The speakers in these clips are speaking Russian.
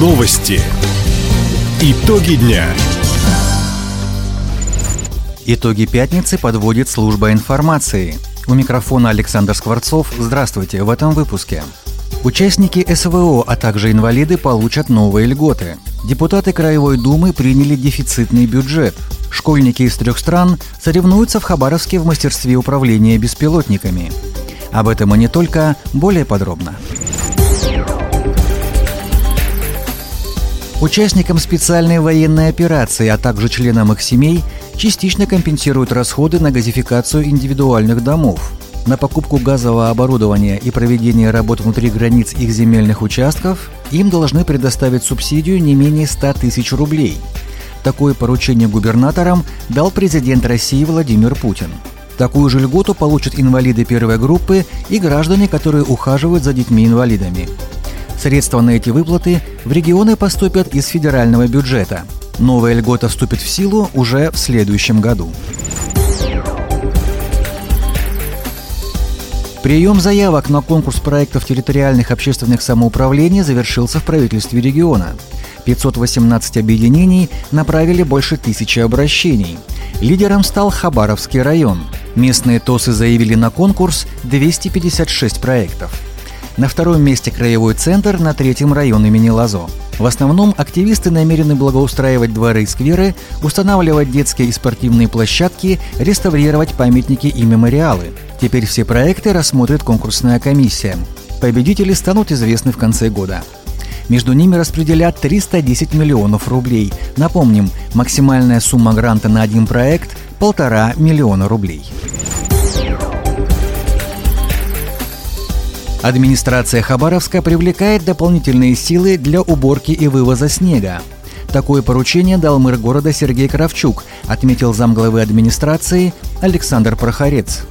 Новости. Итоги дня. Итоги пятницы подводит служба информации. У микрофона Александр Скворцов. Здравствуйте в этом выпуске. Участники СВО, а также инвалиды получат новые льготы. Депутаты Краевой Думы приняли дефицитный бюджет. Школьники из трех стран соревнуются в Хабаровске в мастерстве управления беспилотниками. Об этом и не только, более подробно. Участникам специальной военной операции, а также членам их семей частично компенсируют расходы на газификацию индивидуальных домов. На покупку газового оборудования и проведение работ внутри границ их земельных участков им должны предоставить субсидию не менее 100 тысяч рублей. Такое поручение губернаторам дал президент России Владимир Путин. Такую же льготу получат инвалиды первой группы и граждане, которые ухаживают за детьми-инвалидами. Средства на эти выплаты в регионы поступят из федерального бюджета. Новая льгота вступит в силу уже в следующем году. Прием заявок на конкурс проектов территориальных общественных самоуправлений завершился в правительстве региона. 518 объединений направили больше тысячи обращений. Лидером стал Хабаровский район. Местные ТОСы заявили на конкурс 256 проектов – на втором месте краевой центр, на третьем район имени Лазо. В основном активисты намерены благоустраивать дворы и скверы, устанавливать детские и спортивные площадки, реставрировать памятники и мемориалы. Теперь все проекты рассмотрит конкурсная комиссия. Победители станут известны в конце года. Между ними распределят 310 миллионов рублей. Напомним, максимальная сумма гранта на один проект – полтора миллиона рублей. Администрация Хабаровска привлекает дополнительные силы для уборки и вывоза снега. Такое поручение дал мэр города Сергей Кравчук, отметил замглавы администрации Александр Прохорец.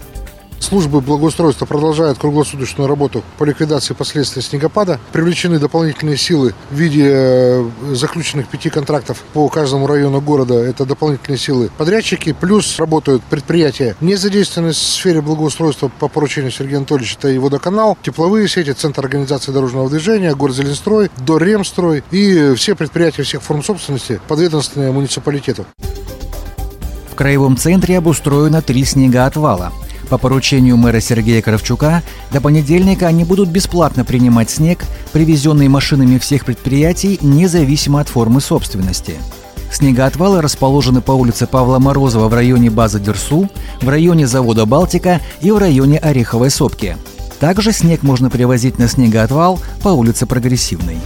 Службы благоустройства продолжают круглосуточную работу по ликвидации последствий снегопада. Привлечены дополнительные силы в виде э, заключенных пяти контрактов по каждому району города. Это дополнительные силы подрядчики. Плюс работают предприятия, не задействованные в сфере благоустройства по поручению Сергея Анатольевича. Это и водоканал, тепловые сети, Центр организации дорожного движения, Горзеленстрой, Доремстрой и все предприятия всех форм собственности, подведомственные муниципалитету. В краевом центре обустроено три снегоотвала – по поручению мэра Сергея Кравчука до понедельника они будут бесплатно принимать снег, привезенный машинами всех предприятий, независимо от формы собственности. Снегоотвалы расположены по улице Павла Морозова в районе базы Дерсу, в районе завода «Балтика» и в районе Ореховой сопки. Также снег можно привозить на снегоотвал по улице Прогрессивной.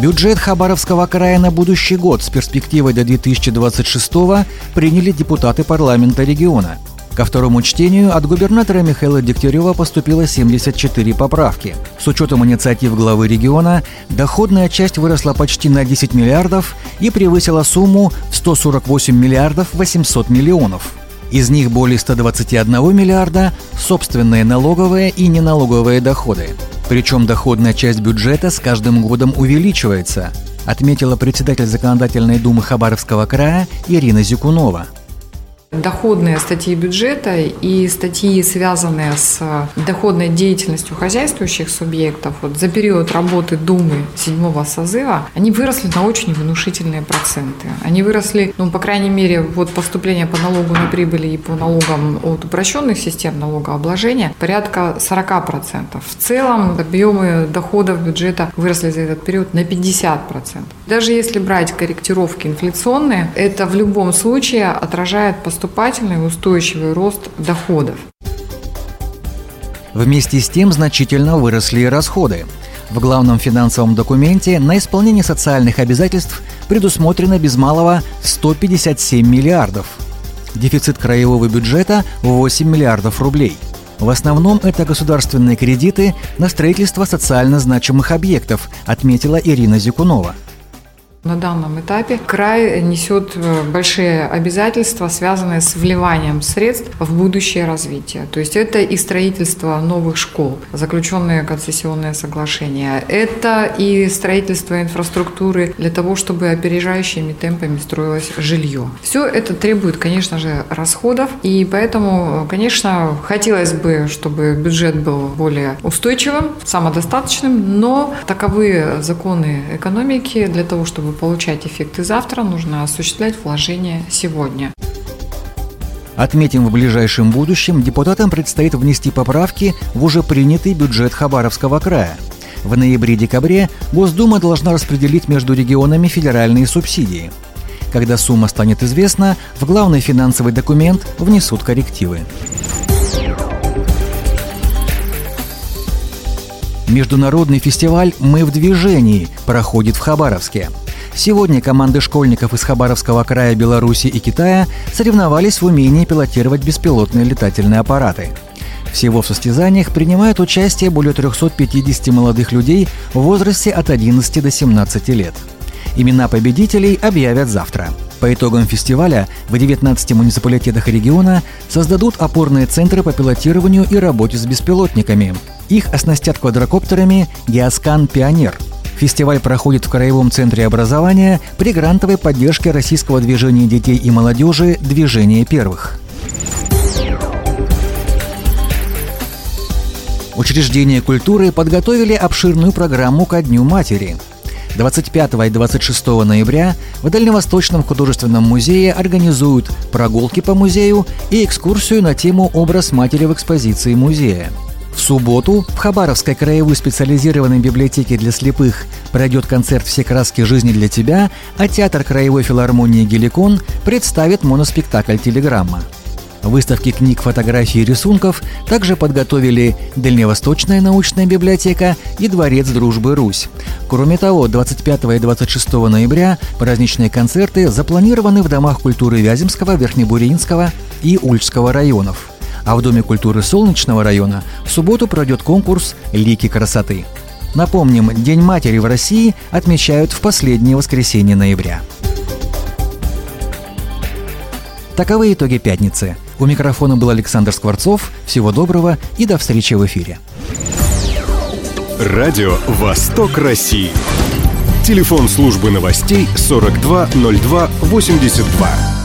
Бюджет Хабаровского края на будущий год с перспективой до 2026 приняли депутаты парламента региона. Ко второму чтению от губернатора Михаила Дегтярева поступило 74 поправки. С учетом инициатив главы региона, доходная часть выросла почти на 10 миллиардов и превысила сумму в 148 миллиардов 800 миллионов. Из них более 121 миллиарда – собственные налоговые и неналоговые доходы. Причем доходная часть бюджета с каждым годом увеличивается, отметила председатель Законодательной думы Хабаровского края Ирина Зикунова – доходные статьи бюджета и статьи, связанные с доходной деятельностью хозяйствующих субъектов, вот за период работы Думы седьмого созыва, они выросли на очень внушительные проценты. Они выросли, ну, по крайней мере, вот поступление по налогу на прибыли и по налогам от упрощенных систем налогообложения порядка 40%. В целом объемы доходов бюджета выросли за этот период на 50%. Даже если брать корректировки инфляционные, это в любом случае отражает поступление поступательный устойчивый рост доходов. Вместе с тем значительно выросли расходы. В главном финансовом документе на исполнение социальных обязательств предусмотрено без малого 157 миллиардов. Дефицит краевого бюджета – 8 миллиардов рублей. В основном это государственные кредиты на строительство социально значимых объектов, отметила Ирина Зюкунова – На данном этапе край несет э, большие обязательства, связанные с вливанием средств в будущее развитие. То есть это и строительство новых школ, заключенные концессионные соглашения. Это и строительство инфраструктуры для того, чтобы опережающими темпами строилось жилье. Все это требует, конечно же, расходов. И поэтому, конечно, хотелось бы, чтобы бюджет был более устойчивым, самодостаточным, но таковы законы экономики для того, чтобы чтобы получать эффекты завтра, нужно осуществлять вложения сегодня. Отметим, в ближайшем будущем депутатам предстоит внести поправки в уже принятый бюджет Хабаровского края. В ноябре-декабре Госдума должна распределить между регионами федеральные субсидии. Когда сумма станет известна, в главный финансовый документ внесут коррективы. Международный фестиваль «Мы в движении» проходит в Хабаровске – Сегодня команды школьников из Хабаровского края Беларуси и Китая соревновались в умении пилотировать беспилотные летательные аппараты. Всего в состязаниях принимают участие более 350 молодых людей в возрасте от 11 до 17 лет. Имена победителей объявят завтра. По итогам фестиваля в 19 муниципалитетах региона создадут опорные центры по пилотированию и работе с беспилотниками. Их оснастят квадрокоптерами «Геоскан Пионер», Фестиваль проходит в Краевом центре образования при грантовой поддержке российского движения детей и молодежи «Движение первых». Учреждения культуры подготовили обширную программу ко Дню матери. 25 и 26 ноября в Дальневосточном художественном музее организуют прогулки по музею и экскурсию на тему «Образ матери в экспозиции музея». Субботу в Хабаровской краевой специализированной библиотеке для слепых пройдет концерт «Все краски жизни для тебя», а театр краевой филармонии «Геликон» представит моноспектакль «Телеграмма». Выставки книг, фотографий и рисунков также подготовили Дальневосточная научная библиотека и Дворец дружбы Русь. Кроме того, 25 и 26 ноября праздничные концерты запланированы в домах культуры Вяземского, Верхнебуринского и Ульчского районов. А в Доме культуры Солнечного района в субботу пройдет конкурс «Лики красоты». Напомним, День матери в России отмечают в последнее воскресенье ноября. Таковы итоги пятницы. У микрофона был Александр Скворцов. Всего доброго и до встречи в эфире. Радио «Восток России». Телефон службы новостей 420282.